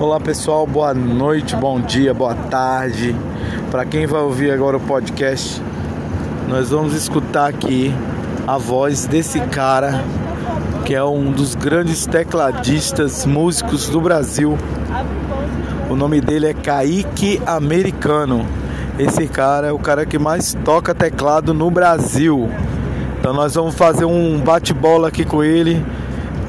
Olá pessoal, boa noite, bom dia, boa tarde. Para quem vai ouvir agora o podcast, nós vamos escutar aqui a voz desse cara que é um dos grandes tecladistas, músicos do Brasil. O nome dele é Kaique Americano. Esse cara é o cara que mais toca teclado no Brasil. Então nós vamos fazer um bate-bola aqui com ele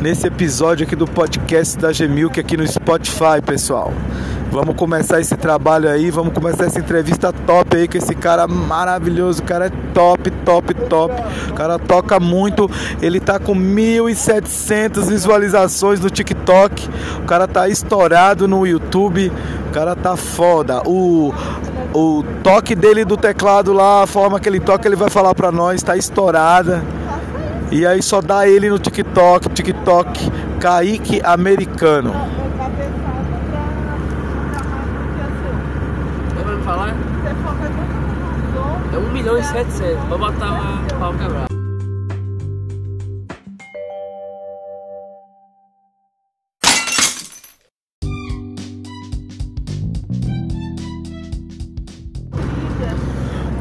nesse episódio aqui do podcast da Gemilk aqui no Spotify, pessoal. Vamos começar esse trabalho aí, vamos começar essa entrevista top aí com esse cara maravilhoso, o cara é top, top, top. O cara toca muito, ele tá com 1.700 visualizações no TikTok. O cara tá estourado no YouTube. O cara tá foda. O o toque dele do teclado lá, a forma que ele toca, ele vai falar pra nós, tá estourada. E aí só dá ele no TikTok, TikTok, Kaique Americano. Vai falar? É 1 milhão e 700. Vou botar uma pau quebrado.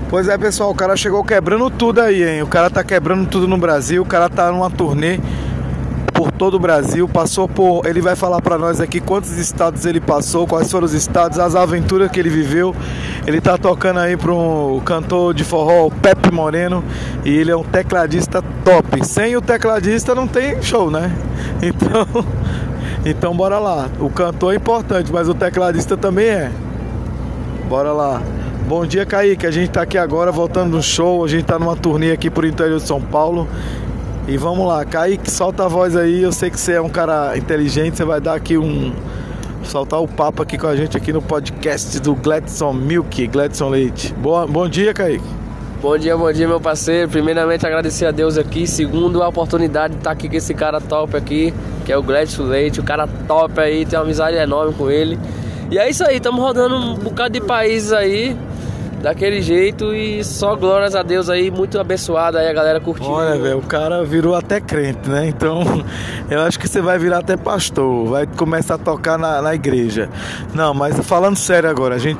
Pois é, pessoal, o cara chegou quebrando tudo aí, hein? O cara tá quebrando tudo no Brasil, o cara tá numa turnê por todo o Brasil, passou por, ele vai falar para nós aqui quantos estados ele passou, quais foram os estados, as aventuras que ele viveu. Ele tá tocando aí para um cantor de forró, Pepe Moreno, e ele é um tecladista top. Sem o tecladista não tem show, né? Então, então bora lá. O cantor é importante, mas o tecladista também é. Bora lá. Bom dia, Kaique. A gente tá aqui agora voltando no show. A gente tá numa turnê aqui por interior de São Paulo. E vamos lá, Kaique, solta a voz aí. Eu sei que você é um cara inteligente. Você vai dar aqui um. Soltar o papo aqui com a gente aqui no podcast do Gladson Milk, Gladson Leite. Boa, bom dia, Kaique. Bom dia, bom dia, meu parceiro. Primeiramente, agradecer a Deus aqui. Segundo, a oportunidade de estar aqui com esse cara top aqui, que é o Gladson Leite. O cara top aí, tem uma amizade enorme com ele. E é isso aí, estamos rodando um bocado de países aí daquele jeito e só glórias a Deus aí, muito abençoado aí a galera curtindo. Olha, velho, o cara virou até crente, né? Então, eu acho que você vai virar até pastor, vai começar a tocar na, na igreja. Não, mas falando sério agora, a gente.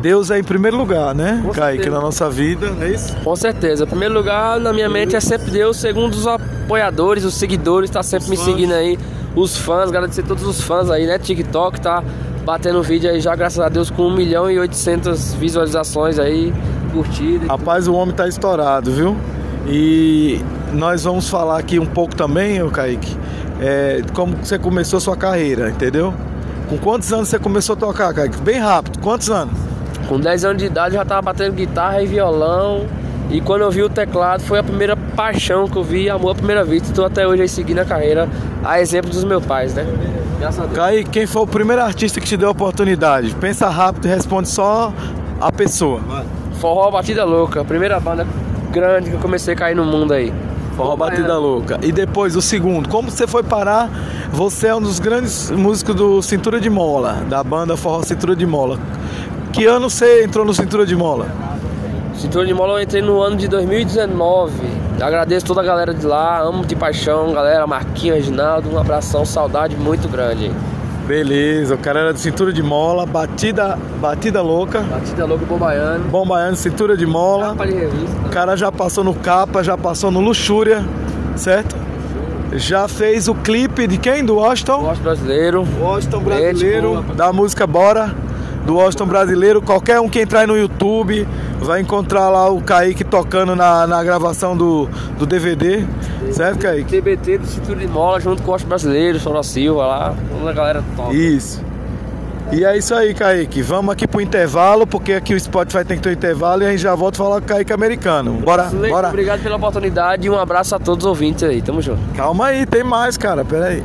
Deus é em primeiro lugar, né, Com Kaique, certeza. na nossa vida, não é isso? Com certeza. Em primeiro lugar, na minha mente é sempre Deus, segundo os apoiadores, os seguidores, tá sempre Os me fãs. seguindo aí. Os fãs, agradecer a todos os fãs aí, né? TikTok tá batendo vídeo aí já, graças a Deus, com 1 milhão e 800 visualizações aí, curtidas. Rapaz, o homem tá estourado, viu? E nós vamos falar aqui um pouco também, ô Kaique, é, como você começou sua carreira, entendeu? Com quantos anos você começou a tocar, Kaique? Bem rápido, quantos anos? Com 10 anos de idade eu já tava batendo guitarra e violão. E quando eu vi o teclado foi a primeira paixão que eu vi, amor à primeira vista. Estou até hoje aí seguindo a carreira, a exemplo dos meus pais, né? Graças a Deus. Kaique, quem foi o primeiro artista que te deu a oportunidade? Pensa rápido e responde só a pessoa. Forró Batida Louca, primeira banda grande que eu comecei a cair no mundo aí. Forró Batida Louca. E depois, o segundo, como você foi parar? Você é um dos grandes músicos do Cintura de Mola, da banda Forró Cintura de Mola. Que ano você entrou no Cintura de Mola? Cintura de Mola eu entrei no ano de 2019. Agradeço toda a galera de lá, amo de paixão, galera, Marquinhos, Reginaldo, um abração, saudade muito grande. Beleza, o cara era do Cintura de Mola, Batida, batida Louca, Batida Louca Bombaiano, Bom Baiano, Cintura de Mola. capa de revista. O cara já passou no Capa, já passou no Luxúria, certo? Já fez o clipe de quem? Do Washington? Gosto brasileiro. Washington brasileiro, da música Bora, do Washington brasileiro. Qualquer um que entrar no YouTube vai encontrar lá o Kaique tocando na, na gravação do, do DVD, certo, Kaique? TBT do Cintura de Mola junto com o Gosto Brasileiro, Sora Silva lá, toda a galera top. Isso. E é isso aí, Kaique. Vamos aqui pro intervalo, porque aqui o Spotify tem que ter um intervalo e a gente já volta a falar com o Kaique americano. Bora, Leite, bora. Obrigado pela oportunidade e um abraço a todos os ouvintes aí. Tamo junto. Calma aí, tem mais, cara. Pera aí.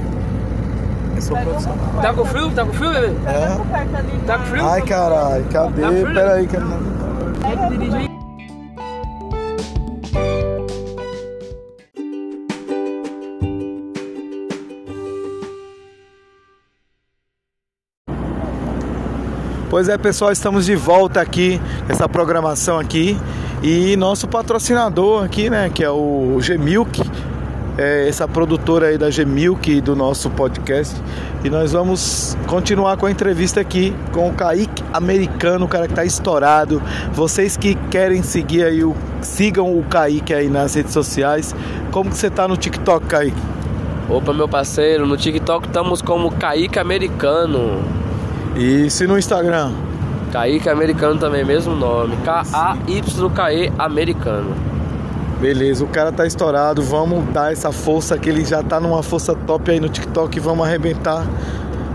Tá com frio? Tá com frio, bebê? É. Tá com frio? Ai, caralho, Tá cadê? frio? Pera aí, cara. Pois é, pessoal, estamos de volta aqui, essa programação aqui. E nosso patrocinador aqui, né, que é o G-Milk, é, essa produtora aí da G-Milk do nosso podcast. E nós vamos continuar com a entrevista aqui com o Kaique americano, o cara que tá estourado. Vocês que querem seguir aí, o, sigam o Kaique aí nas redes sociais. Como que você tá no TikTok, Kaique? Opa, meu parceiro, no TikTok estamos como Kaique Americano. E se no Instagram? Kaique Americano também, mesmo nome. K-A-Y-K-E Americano. Beleza, o cara tá estourado, vamos dar essa força que ele já tá numa força top aí no TikTok, vamos arrebentar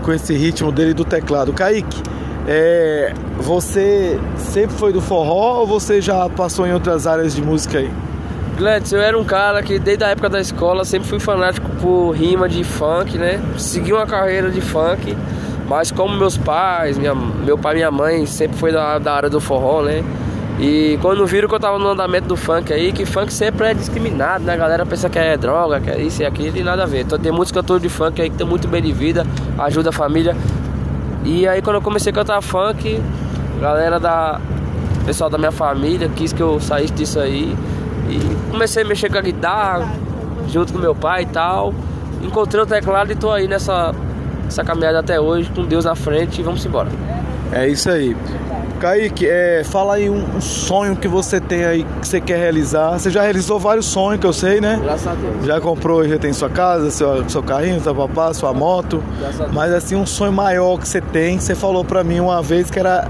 com esse ritmo dele do teclado. Kaique, é, você sempre foi do forró ou você já passou em outras áreas de música aí? Gladys, eu era um cara que desde a época da escola sempre fui fanático por rima de funk, né? Segui uma carreira de funk, mas como meus pais, minha, meu pai e minha mãe sempre foi da, da área do forró, né? E quando viram que eu tava no andamento do funk aí, que funk sempre é discriminado, né? A galera pensa que é droga, que é isso e aquilo, e nada a ver. Então tem muitos cantores de funk aí que tem muito bem de vida, ajuda a família. E aí quando eu comecei a cantar funk, a galera da. Pessoal da minha família quis que eu saísse disso aí. E comecei a mexer com a guitarra, junto com meu pai e tal. Encontrei o teclado e tô aí nessa essa caminhada até hoje, com Deus na frente e vamos embora. É isso aí. Kaique, é, fala aí um, um, sonho que você tem aí que você quer realizar. Você já realizou vários sonhos que eu sei, né? Graças a Deus. Já comprou, já tem sua casa, seu, seu carrinho, seu papá, sua moto. Graças a Deus. Mas assim, um sonho maior que você tem, você falou pra mim uma vez que era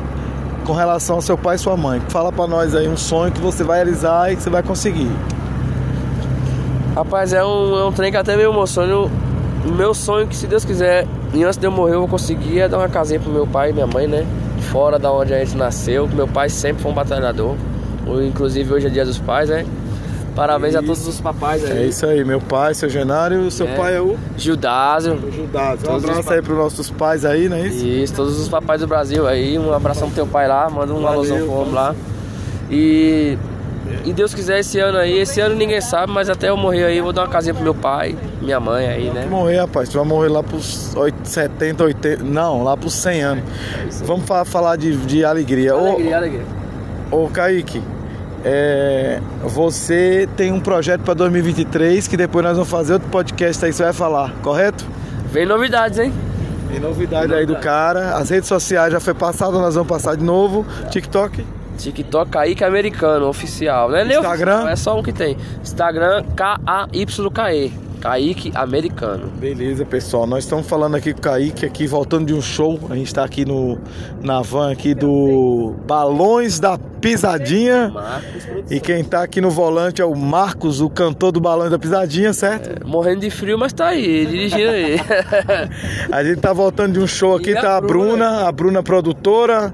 com relação ao seu pai e sua mãe. Fala pra nós aí um sonho que você vai realizar e que você vai conseguir. Rapaz, é um, é um trem que até meio emociona. O meu sonho que se Deus quiser, e antes de eu morrer eu vou conseguir é dar uma casinha pro meu pai e minha mãe, né? Fora da onde a gente nasceu. Meu pai sempre foi um batalhador. Inclusive hoje é dia dos pais, né? Parabéns isso. a todos os papais aí. É isso aí, meu pai, seu Genário, seu É. pai é o Gildásio. o Judásio. Um os abraço pa- aí pros nossos pais aí, não é isso? Isso, todos os papais do Brasil aí. Um abração pro teu pai lá, manda um Valeu, alôzão pro homem lá. E. E Deus quiser esse ano aí, esse ano ninguém sabe, mas até eu morrer aí, eu vou dar uma casinha pro meu pai, minha mãe aí, né? Morrer, rapaz, tu vai morrer lá pros 8, 70, 80, não, lá pros 100 anos. Vamos fa- falar de, de alegria. Ô, Alegria, alegria. Ô Kaique, é, você tem um projeto para 2023 que depois nós vamos fazer outro podcast aí, você vai falar, correto? Vem novidades, hein? Tem novidade aí do cara, as redes sociais já foi passada, nós vamos passar de novo, TikTok, TikTok Kaique Americano, oficial. Não é nem Instagram? oficial, é só um que tem. Instagram K-A-Y-K-E. Kaique Americano. beleza pessoal, nós estamos falando aqui com o Kaique, aqui voltando de um show, a gente está aqui no, na van aqui do Balões da Pisadinha e quem tá aqui no volante é o Marcos, o cantor do Balões da Pisadinha, certo? Morrendo de frio, mas tá aí, dirigindo aí. A gente tá voltando de um show aqui, E a tá a? Bruna, a Bruna produtora,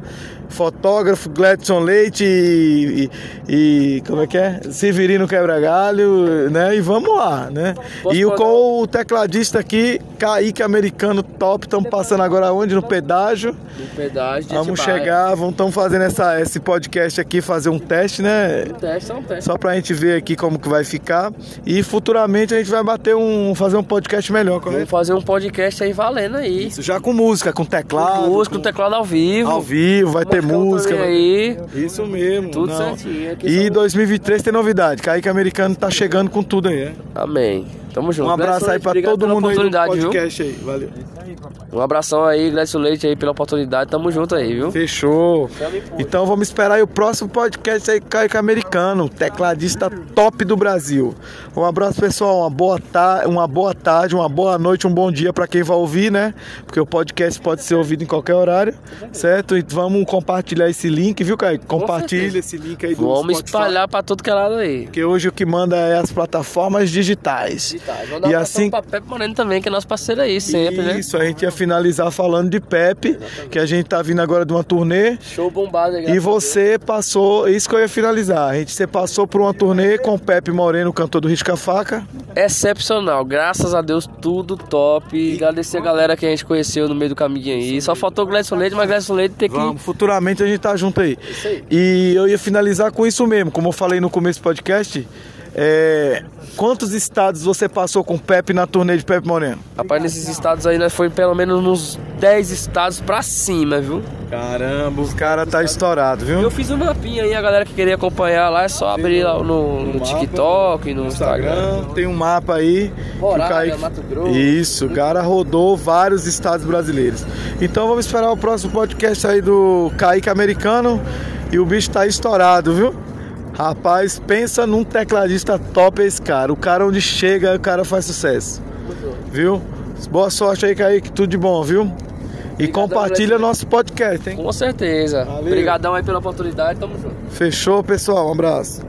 fotógrafo Gladson Leite e, e- e como é que é? Severino Quebra-Galho, né? E vamos lá, né? Posso e o, com o tecladista aqui, Kaique Americano Top, estamos passando agora onde? No pedágio. no pedágio Vamos chegar, vamos estamos fazendo essa, esse podcast aqui, fazer um teste, né? Um teste, é um teste. Só pra gente ver aqui como que vai ficar. E futuramente a gente vai bater um. fazer um podcast melhor, Vamos correto? fazer um podcast aí valendo aí. Isso, já com música, com teclado. Com música, com- com teclado ao vivo. Ao vivo, vai ter música. aí. Isso mesmo. Tudo não. certinho. Aqui E são- 2023 tem novidade. Kaique Americano tá chegando com tudo aí. é? Amém. Tamo junto. Um abraço aí pra todo mundo aí do oportunidade, viu? podcast aí. Valeu. Um abração aí, Glécio Leite aí pela oportunidade. Tamo junto aí, viu? Fechou. Então vamos esperar aí o próximo podcast aí com o Kaique Americano, tecladista top do Brasil. Um abraço, pessoal. Uma boa, ta uma boa tarde, uma boa noite, um bom dia pra quem vai ouvir, né? Porque o podcast pode ser ouvido em qualquer horário, certo? E vamos compartilhar esse link, viu, Kaique? Compartilha esse link aí do Vamos Spotify. espalhar pra todo que é lado aí. Porque hoje o que manda é as plataformas digitais. Vamos dar E assim pra Pepe Moreno também, que é nosso parceiro aí, sempre, né? Isso, a gente ia finalizar falando de Pepe, que a gente tá vindo agora de uma turnê. Show bombado E você passou, isso que eu ia finalizar. A gente você passou por uma turnê com o Pepe Moreno, cantor do Risca Faca. Excepcional, graças a Deus, tudo top. Agradecer a galera que a gente conheceu no meio do caminho aí. Só faltou o Gledson Leite, mas Gledson Leite tem que. Vamos, futuramente a gente tá junto aí. Isso aí. E eu ia finalizar com isso mesmo, como eu falei no começo do podcast. É, quantos estados você passou com o Pepe na turnê de Pepe Moreno? Rapaz, nesses estados aí nós foi pelo menos nos 10 estados pra cima, viu? Caramba, os caras tá estourado, viu? Eu fiz um mapinha aí, a galera que queria acompanhar lá é só abrir lá no, no TikTok, no Instagram. Tem um mapa aí. Roraima, Kaique- Mato Grosso. Isso, o cara rodou vários estados brasileiros. Então vamos esperar o próximo podcast aí do Kaique Americano. E o bicho tá estourado, viu? Rapaz, pensa num tecladista top esse cara. O cara onde chega, o cara faz sucesso. Viu? Boa sorte aí, Kaique. Tudo de bom, viu? E Obrigadão, compartilha nosso podcast, hein? Com certeza. Valeu. Obrigadão aí pela oportunidade, tamo junto. Fechou, pessoal? Um abraço.